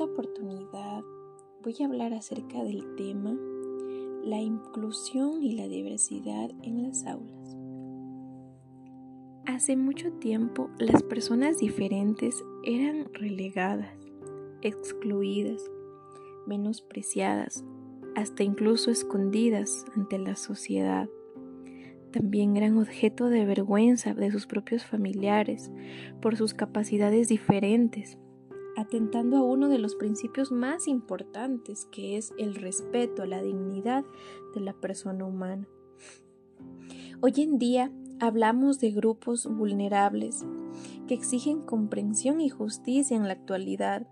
esta oportunidad voy a hablar acerca del tema la inclusión y la diversidad en las aulas. Hace mucho tiempo las personas diferentes eran relegadas, excluidas, menospreciadas, hasta incluso escondidas ante la sociedad. También eran objeto de vergüenza de sus propios familiares por sus capacidades diferentes atentando a uno de los principios más importantes, que es el respeto a la dignidad de la persona humana. Hoy en día hablamos de grupos vulnerables que exigen comprensión y justicia en la actualidad.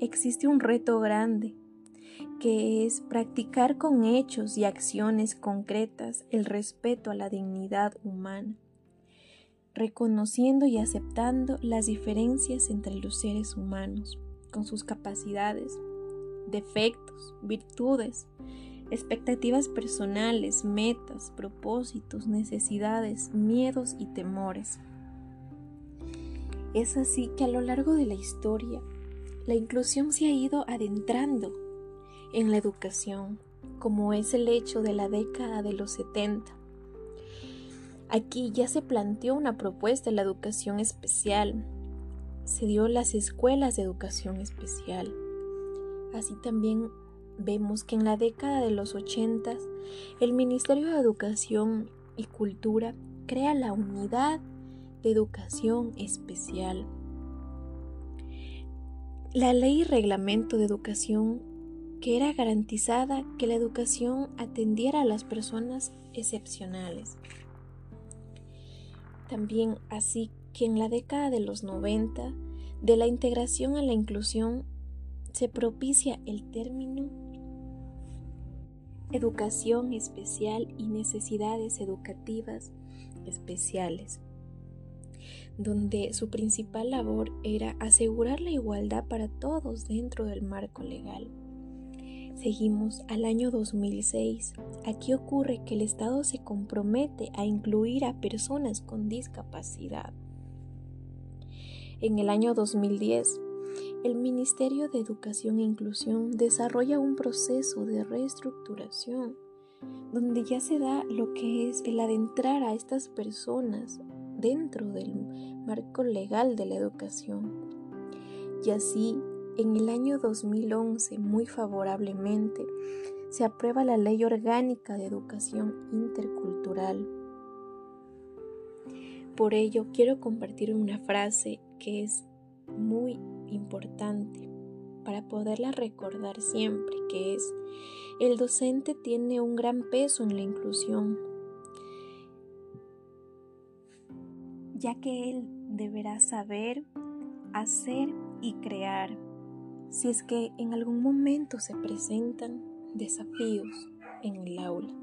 Existe un reto grande, que es practicar con hechos y acciones concretas el respeto a la dignidad humana reconociendo y aceptando las diferencias entre los seres humanos, con sus capacidades, defectos, virtudes, expectativas personales, metas, propósitos, necesidades, miedos y temores. Es así que a lo largo de la historia, la inclusión se ha ido adentrando en la educación, como es el hecho de la década de los 70, Aquí ya se planteó una propuesta de la educación especial. Se dio las escuelas de educación especial. Así también vemos que en la década de los 80 el Ministerio de Educación y Cultura crea la unidad de educación especial. La ley y reglamento de educación que era garantizada que la educación atendiera a las personas excepcionales. También así que en la década de los 90, de la integración a la inclusión, se propicia el término educación especial y necesidades educativas especiales, donde su principal labor era asegurar la igualdad para todos dentro del marco legal. Seguimos al año 2006. Aquí ocurre que el Estado se compromete a incluir a personas con discapacidad. En el año 2010, el Ministerio de Educación e Inclusión desarrolla un proceso de reestructuración donde ya se da lo que es el adentrar a estas personas dentro del marco legal de la educación. Y así en el año 2011, muy favorablemente, se aprueba la Ley Orgánica de Educación Intercultural. Por ello, quiero compartir una frase que es muy importante para poderla recordar siempre, que es, el docente tiene un gran peso en la inclusión, ya que él deberá saber, hacer y crear si es que en algún momento se presentan desafíos en el aula.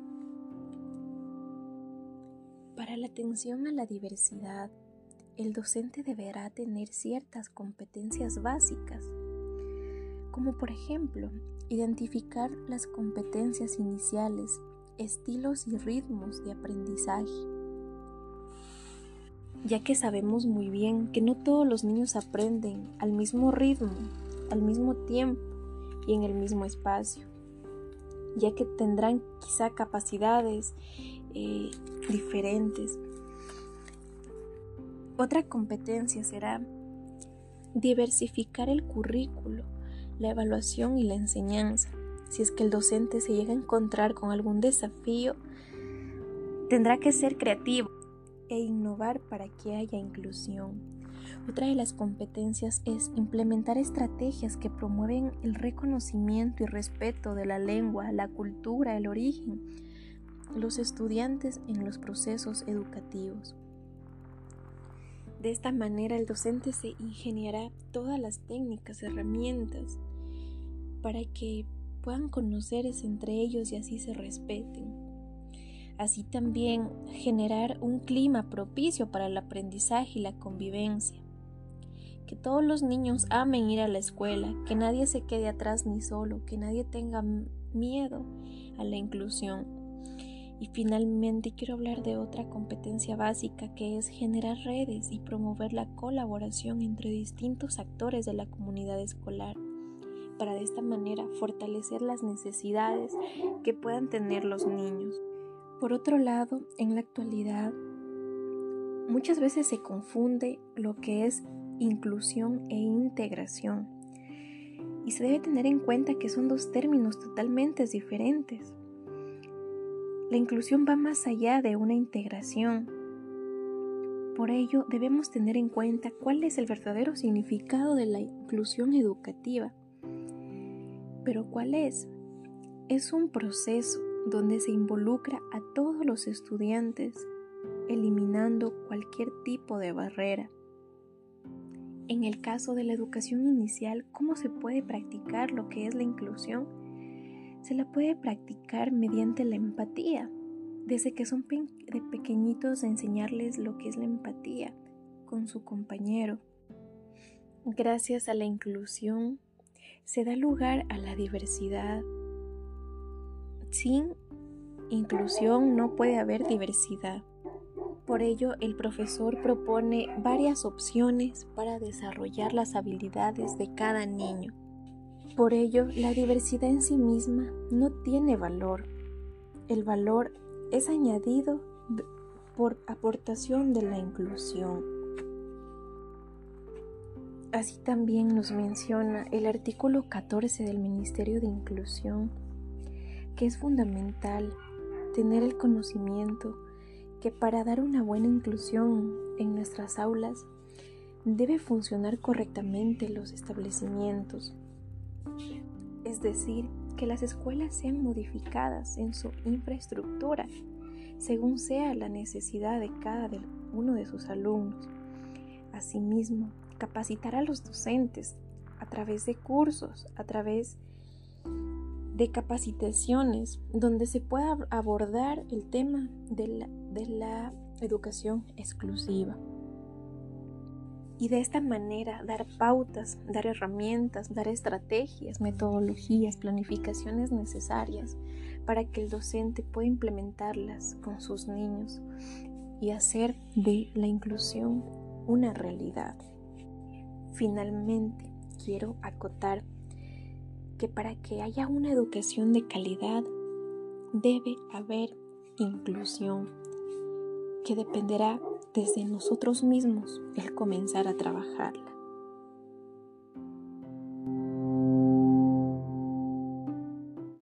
Para la atención a la diversidad, el docente deberá tener ciertas competencias básicas, como por ejemplo identificar las competencias iniciales, estilos y ritmos de aprendizaje, ya que sabemos muy bien que no todos los niños aprenden al mismo ritmo al mismo tiempo y en el mismo espacio, ya que tendrán quizá capacidades eh, diferentes. Otra competencia será diversificar el currículo, la evaluación y la enseñanza. Si es que el docente se llega a encontrar con algún desafío, tendrá que ser creativo e innovar para que haya inclusión. Otra de las competencias es implementar estrategias que promueven el reconocimiento y respeto de la lengua, la cultura, el origen, los estudiantes en los procesos educativos. De esta manera el docente se ingeniará todas las técnicas, herramientas para que puedan conocerse entre ellos y así se respeten. Así también generar un clima propicio para el aprendizaje y la convivencia que todos los niños amen ir a la escuela, que nadie se quede atrás ni solo, que nadie tenga miedo a la inclusión. Y finalmente quiero hablar de otra competencia básica que es generar redes y promover la colaboración entre distintos actores de la comunidad escolar, para de esta manera fortalecer las necesidades que puedan tener los niños. Por otro lado, en la actualidad, muchas veces se confunde lo que es inclusión e integración. Y se debe tener en cuenta que son dos términos totalmente diferentes. La inclusión va más allá de una integración. Por ello, debemos tener en cuenta cuál es el verdadero significado de la inclusión educativa. Pero ¿cuál es? Es un proceso donde se involucra a todos los estudiantes, eliminando cualquier tipo de barrera. En el caso de la educación inicial, ¿cómo se puede practicar lo que es la inclusión? Se la puede practicar mediante la empatía. Desde que son de pequeñitos enseñarles lo que es la empatía con su compañero. Gracias a la inclusión se da lugar a la diversidad. Sin inclusión no puede haber diversidad. Por ello, el profesor propone varias opciones para desarrollar las habilidades de cada niño. Por ello, la diversidad en sí misma no tiene valor. El valor es añadido por aportación de la inclusión. Así también nos menciona el artículo 14 del Ministerio de Inclusión, que es fundamental tener el conocimiento que para dar una buena inclusión en nuestras aulas debe funcionar correctamente los establecimientos. Es decir, que las escuelas sean modificadas en su infraestructura según sea la necesidad de cada uno de sus alumnos. Asimismo, capacitar a los docentes a través de cursos, a través de capacitaciones, donde se pueda abordar el tema de la de la educación exclusiva. Y de esta manera dar pautas, dar herramientas, dar estrategias, metodologías, planificaciones necesarias para que el docente pueda implementarlas con sus niños y hacer de la inclusión una realidad. Finalmente, quiero acotar que para que haya una educación de calidad debe haber inclusión que dependerá desde nosotros mismos el comenzar a trabajarla.